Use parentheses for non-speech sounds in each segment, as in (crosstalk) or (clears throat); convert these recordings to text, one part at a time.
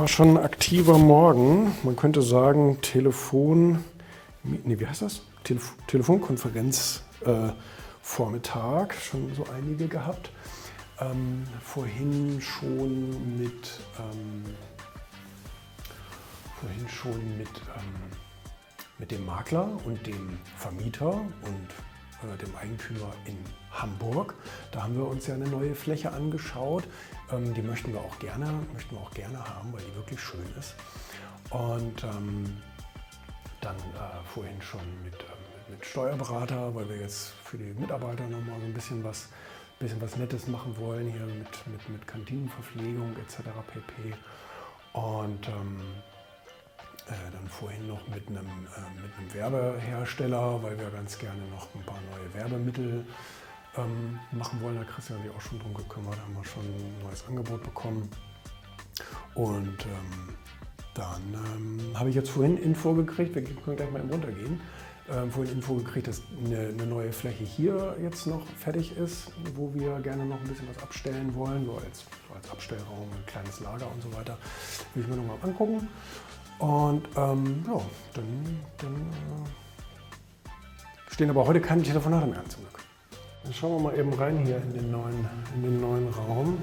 war schon ein aktiver Morgen. Man könnte sagen, Telefon, nee, wie heißt das? Telef Telefonkonferenz äh, schon so einige gehabt. Ähm, vorhin schon mit, ähm, vorhin schon mit, ähm, mit dem Makler und dem Vermieter und äh, dem Eigentümer in Hamburg. Da haben wir uns ja eine neue Fläche angeschaut. Ähm, die möchten wir auch gerne, möchten wir auch gerne haben, weil die wirklich schön ist. Und ähm, dann äh, vorhin schon mit, ähm, mit Steuerberater, weil wir jetzt für die Mitarbeiter nochmal so ein bisschen was, bisschen was Nettes machen wollen, hier mit, mit, mit Kantinenverpflegung etc. pp. Und ähm, äh, dann vorhin noch mit einem, äh, mit einem Werbehersteller, weil wir ganz gerne noch ein paar neue Werbemittel ähm, machen wollen. Da Christian sich auch schon drum gekümmert, haben wir schon ein neues Angebot bekommen. Und ähm, dann ähm, habe ich jetzt vorhin Info gekriegt, wir können gleich mal runtergehen, ähm, vorhin Info gekriegt, dass eine, eine, neue Fläche hier jetzt noch fertig ist, wo wir gerne noch ein bisschen was abstellen wollen, so als, so als Abstellraum, ein kleines Lager und so weiter. Will ich mir nochmal angucken. Und ähm, ja, dann, dann äh, stehen aber heute keine Telefonate mehr an zum Glück. Dann schauen wir mal eben rein hier in den neuen, in den neuen Raum.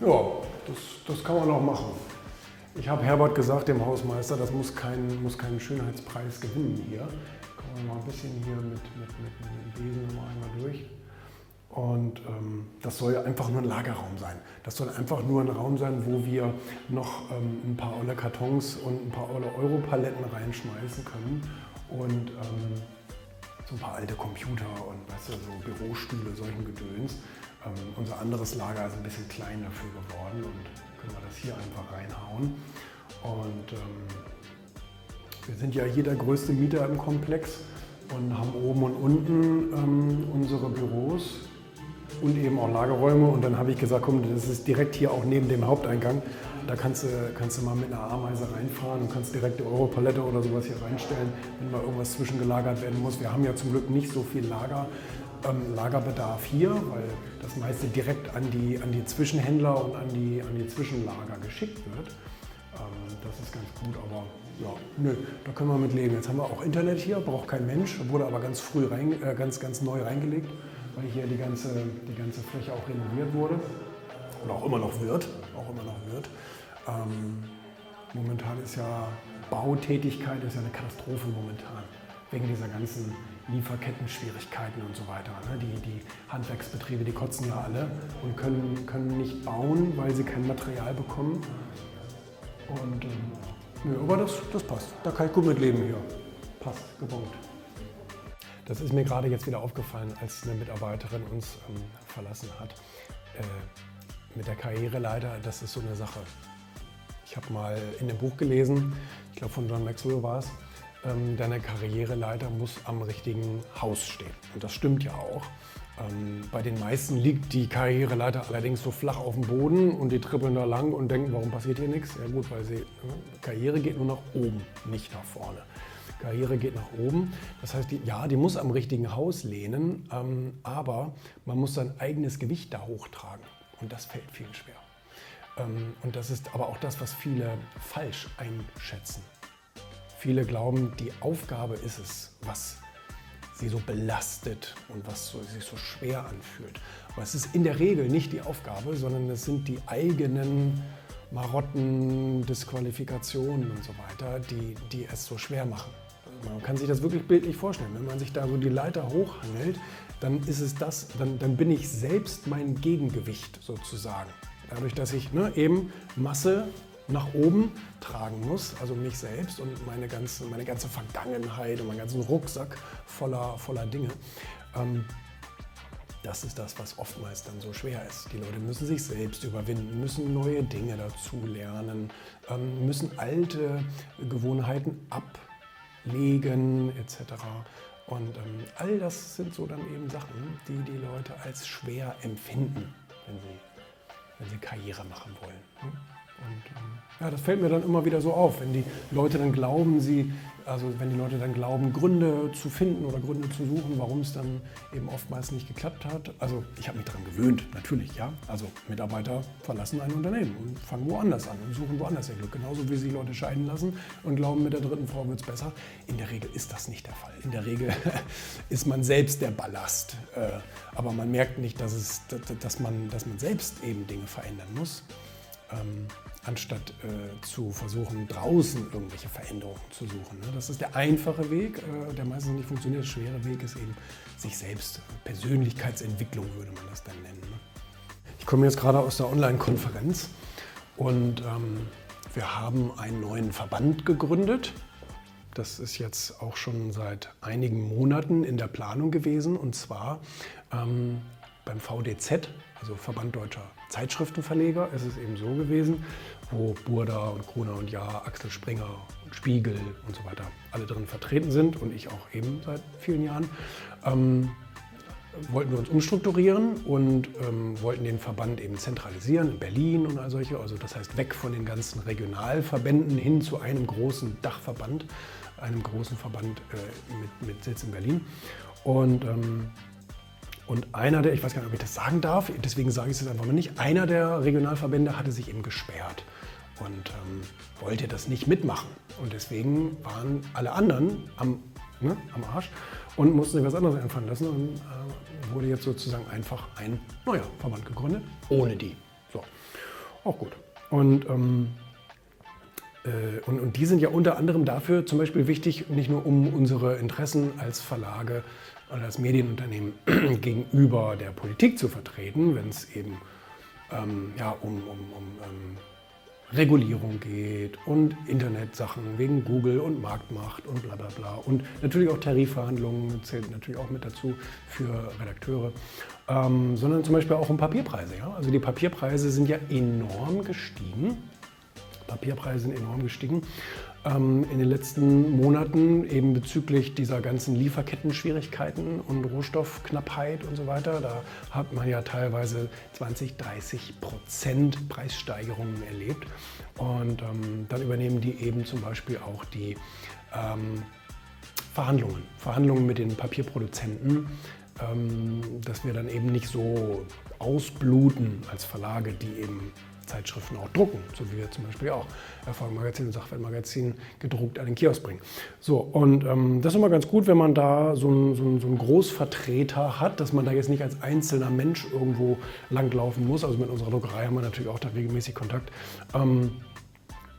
Ja, das, das kann man auch machen. Ich habe Herbert gesagt, dem Hausmeister, das muss, kein, muss keinen Schönheitspreis gewinnen hier. Kommen wir mal ein bisschen hier mit, mit, mit, mit dem Besen mal einmal durch. Und ähm, das soll einfach nur ein Lagerraum sein. Das soll einfach nur ein Raum sein, wo wir noch ähm, ein paar olle Kartons und ein paar olle Europaletten reinschmeißen können. Und ähm, so ein paar alte Computer und weißt du, so Bürostühle, solchen Gedöns. Ähm, unser anderes Lager ist ein bisschen klein dafür geworden und können wir das hier einfach reinhauen. Und ähm, wir sind ja hier der größte Mieter im Komplex und haben oben und unten ähm, unsere Büros und eben auch Lagerräume. Und dann habe ich gesagt, komm, das ist direkt hier auch neben dem Haupteingang. Da kannst du, kannst du mal mit einer Ameise reinfahren und kannst direkt die Europalette oder sowas hier reinstellen, wenn mal irgendwas zwischengelagert werden muss. Wir haben ja zum Glück nicht so viel Lager, ähm, Lagerbedarf hier, weil das meiste direkt an die, an die Zwischenhändler und an die, an die Zwischenlager geschickt wird. Ähm, das ist ganz gut, aber ja, nö, da können wir mit leben. Jetzt haben wir auch Internet hier, braucht kein Mensch, wurde aber ganz früh rein, äh, ganz, ganz neu reingelegt weil hier die ganze, die ganze Fläche auch renoviert wurde und auch immer noch wird. Auch immer noch wird. Ähm, momentan ist ja Bautätigkeit ist ja eine Katastrophe momentan, wegen dieser ganzen Lieferketten-Schwierigkeiten und so weiter. Ne? Die, die Handwerksbetriebe, die kotzen ja alle und können, können nicht bauen, weil sie kein Material bekommen. Und ähm, aber das, das passt. Da kann ich gut mit leben hier. Passt, gebaut. Das ist mir gerade jetzt wieder aufgefallen, als eine Mitarbeiterin uns ähm, verlassen hat. Äh, mit der Karriereleiter, das ist so eine Sache. Ich habe mal in dem Buch gelesen, ich glaube von John Maxwell war es, ähm, deine Karriereleiter muss am richtigen Haus stehen. Und das stimmt ja auch. Ähm, bei den meisten liegt die Karriereleiter allerdings so flach auf dem Boden und die trippeln da lang und denken, warum passiert hier nichts? Ja gut, weil sie, ne, Karriere geht nur nach oben, nicht nach vorne. Karriere geht nach oben. Das heißt, die, ja, die muss am richtigen Haus lehnen, ähm, aber man muss sein eigenes Gewicht da hochtragen. Und das fällt vielen schwer. Ähm, und das ist aber auch das, was viele falsch einschätzen. Viele glauben, die Aufgabe ist es, was sie so belastet und was so, sich so schwer anfühlt. Aber es ist in der Regel nicht die Aufgabe, sondern es sind die eigenen Marotten, Disqualifikationen und so weiter, die, die es so schwer machen. Man kann sich das wirklich bildlich vorstellen. Wenn man sich da so die Leiter hochhangelt, dann ist es das, dann, dann bin ich selbst mein Gegengewicht sozusagen. Dadurch, dass ich ne, eben Masse nach oben tragen muss, also mich selbst und meine ganze, meine ganze Vergangenheit und meinen ganzen Rucksack voller, voller Dinge. Ähm, das ist das, was oftmals dann so schwer ist. Die Leute müssen sich selbst überwinden, müssen neue Dinge dazu lernen, ähm, müssen alte Gewohnheiten ab legen etc. Und ähm, all das sind so dann eben Sachen, die die Leute als schwer empfinden, wenn sie, wenn sie Karriere machen wollen. Und, ähm, ja, das fällt mir dann immer wieder so auf, wenn die Leute dann glauben, sie also wenn die Leute dann glauben, Gründe zu finden oder Gründe zu suchen, warum es dann eben oftmals nicht geklappt hat. Also ich habe mich daran gewöhnt, natürlich, ja. Also Mitarbeiter verlassen ein Unternehmen und fangen woanders an und suchen woanders ihr Glück. Genauso wie sich Leute scheiden lassen und glauben, mit der dritten Frau wird es besser. In der Regel ist das nicht der Fall. In der Regel (laughs) ist man selbst der Ballast. Äh, aber man merkt nicht, dass, es, dass, man, dass man selbst eben Dinge verändern muss. Ähm, anstatt äh, zu versuchen, draußen irgendwelche Veränderungen zu suchen. Ne? Das ist der einfache Weg, äh, der meistens nicht funktioniert. Der schwere Weg ist eben sich selbst, Persönlichkeitsentwicklung würde man das dann nennen. Ne? Ich komme jetzt gerade aus der Online-Konferenz und ähm, wir haben einen neuen Verband gegründet. Das ist jetzt auch schon seit einigen Monaten in der Planung gewesen und zwar ähm, beim VDZ, also Verband Deutscher Zeitschriftenverleger, ist es eben so gewesen, wo Burda und Gruner und Jahr, Axel Springer und Spiegel und so weiter alle drin vertreten sind und ich auch eben seit vielen Jahren, ähm, wollten wir uns umstrukturieren und ähm, wollten den Verband eben zentralisieren in Berlin und all solche. Also das heißt weg von den ganzen Regionalverbänden hin zu einem großen Dachverband, einem großen Verband äh, mit, mit, Sitz in Berlin. Und ähm, und einer der, ich weiß gar nicht, ob ich das sagen darf, deswegen sage ich es jetzt einfach mal nicht, einer der Regionalverbände hatte sich eben gesperrt und ähm, wollte das nicht mitmachen. Und deswegen waren alle anderen am, ne, am Arsch und mussten sich was anderes einfallen lassen und äh, wurde jetzt sozusagen einfach ein neuer Verband gegründet, ohne die. So, auch gut. Und, ähm, äh, und, und die sind ja unter anderem dafür zum Beispiel wichtig, nicht nur um unsere Interessen als Verlage als Medienunternehmen (clears throat) gegenüber der Politik zu vertreten, wenn es eben ähm, ja, um, um, um ähm, Regulierung geht und Internetsachen wegen Google und Marktmacht und bla bla bla. Und natürlich auch Tarifverhandlungen zählt natürlich auch mit dazu für Redakteure, ähm, sondern zum Beispiel auch um Papierpreise. Ja? Also die Papierpreise sind ja enorm gestiegen. Papierpreise sind enorm gestiegen ähm, in den letzten Monaten eben bezüglich dieser ganzen Lieferketten-Schwierigkeiten und Rohstoffknappheit und so weiter. Da hat man ja teilweise 20, 30 Prozent Preissteigerungen erlebt. Und ähm, dann übernehmen die eben zum Beispiel auch die ähm, Verhandlungen, Verhandlungen mit den Papierproduzenten, ähm, dass wir dann eben nicht so ausbluten als Verlage, die eben Zeitschriften auch drucken, so wie wir zum Beispiel auch Erfolgmagazin und Sachwertmagazin gedruckt an den Kiosk bringen. So, und ähm, das ist immer ganz gut, wenn man da so einen, so, so einen Großvertreter hat, dass man da jetzt nicht als einzelner Mensch irgendwo langlaufen muss. Also mit unserer Druckerei haben wir natürlich auch da regelmäßig Kontakt. Ähm,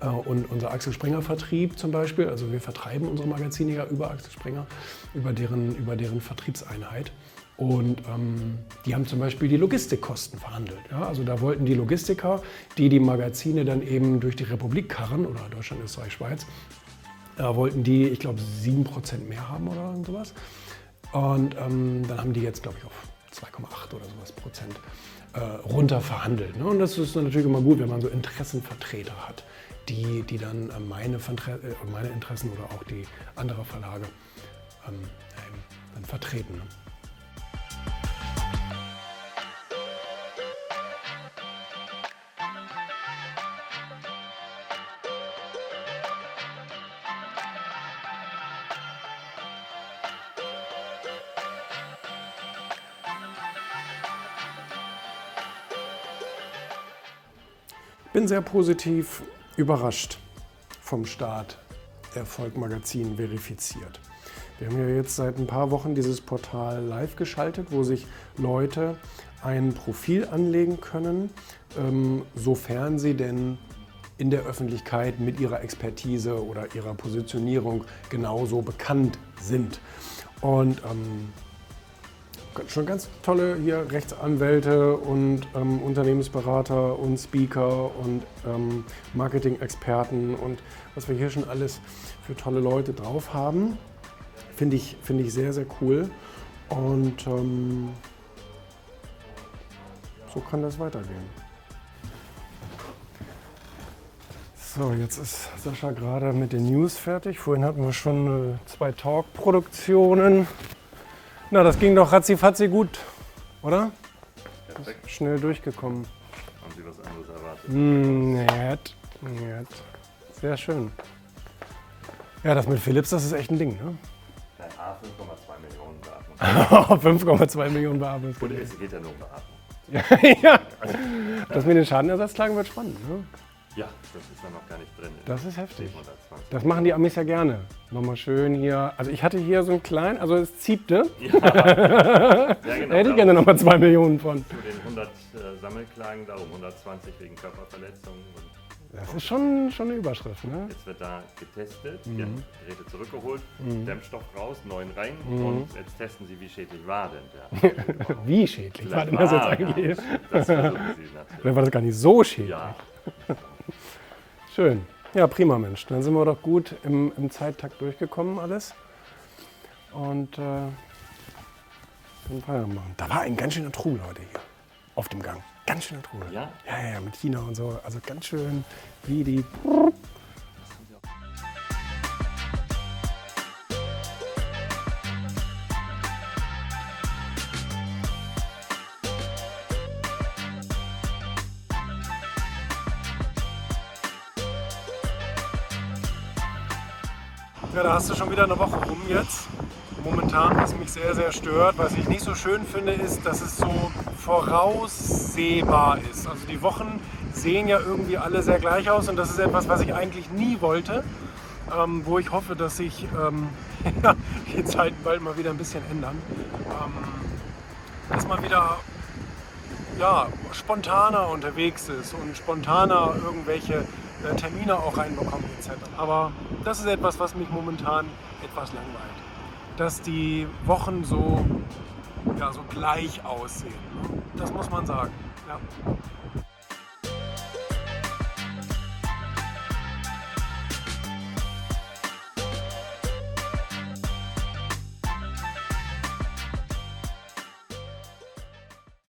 äh, und unser Axel Springer Vertrieb zum Beispiel, also wir vertreiben unsere Magazine ja über Axel Springer, über deren, über deren Vertriebseinheit. Und ähm, die haben zum Beispiel die Logistikkosten verhandelt. Ja? Also da wollten die Logistiker, die die Magazine dann eben durch die Republik karren, oder Deutschland, Österreich, Schweiz, äh, wollten die, ich glaube, 7% mehr haben oder sowas. Und ähm, dann haben die jetzt, glaube ich, auf 2,8 oder sowas Prozent äh, runter verhandelt. Ne? Und das ist natürlich immer gut, wenn man so Interessenvertreter hat, die, die dann äh, meine, äh, meine Interessen oder auch die anderer Verlage ähm, dann vertreten. Ne? Bin sehr positiv überrascht vom Start Erfolg Magazin verifiziert. Wir haben ja jetzt seit ein paar Wochen dieses Portal live geschaltet, wo sich Leute ein Profil anlegen können, ähm, sofern sie denn in der Öffentlichkeit mit ihrer Expertise oder ihrer Positionierung genauso bekannt sind. Und ähm, schon ganz tolle hier Rechtsanwälte und ähm, Unternehmensberater und Speaker und ähm, Marketing-Experten und was wir hier schon alles für tolle Leute drauf haben. Finde ich, find ich sehr, sehr cool. Und ähm, so kann das weitergehen. So, jetzt ist Sascha gerade mit den News fertig. Vorhin hatten wir schon äh, zwei Talk-Produktionen. Na, das ging doch ratzi-fatzi gut, oder? Perfekt. Schnell durchgekommen. Und Sie was anderes erwartet. Mm, nett, nett. Sehr schön. Ja, das mit Philips, das ist echt ein Ding, ne? Nein, A, 5,2 Millionen Beatmung. (laughs) 5,2 Millionen Beatmung. Und es geht ja nur um Beatmung. (laughs) ja, das mit den Schadenersatzklagen wird spannend, ne? Ja, das ist ja noch gar nicht drin. Das ist heftig. 720. Das machen die Amis ja gerne. Nochmal schön hier. Also ich hatte hier so einen kleinen, also es ziepte. (laughs) Ja, ja genau. Da (laughs) hätte ich gerne nochmal 2 Millionen von. Zu den 100 äh, Sammelklagen darum, 120 wegen Körperverletzungen. Und Das ist schon, schon eine Überschrift, ne? jetzt wird da getestet, Mhm. die Geräte zurückgeholt, Dämmstoff raus, neuen rein Mhm. und jetzt testen sie, wie schädlich war denn der. (laughs) Wie schädlich war Vielleicht denn das jetzt eigentlich? Das versuchen sie natürlich. Oder war das gar nicht so schädlich? Ja, Schön. Ja, prima Mensch. Dann sind wir doch gut im, im Zeittakt durchgekommen alles. Und äh, können Feierabend machen. Da war ein ganz schöner Trubel heute hier. Auf dem Gang. Ganz schöner Trubel. Ja, ja, ja, mit China und so. Also ganz schön wie die. Ja, da hast du schon wieder eine Woche rum jetzt. Momentan, was mich sehr, sehr stört, was ich nicht so schön finde, ist, dass es so voraussehbar ist. Also die Wochen sehen ja irgendwie alle sehr gleich aus und das ist etwas, was ich eigentlich nie wollte. Ähm, wo ich hoffe, dass sich ähm, (laughs) die Zeiten bald mal wieder ein bisschen ändern. Ähm, dass man wieder ja, spontaner unterwegs ist und spontaner irgendwelche äh, Termine auch reinbekommt etc. Aber das ist etwas, was mich momentan etwas langweilt. Dass die Wochen so, ja, so gleich aussehen. ne? Das muss man sagen. Ja.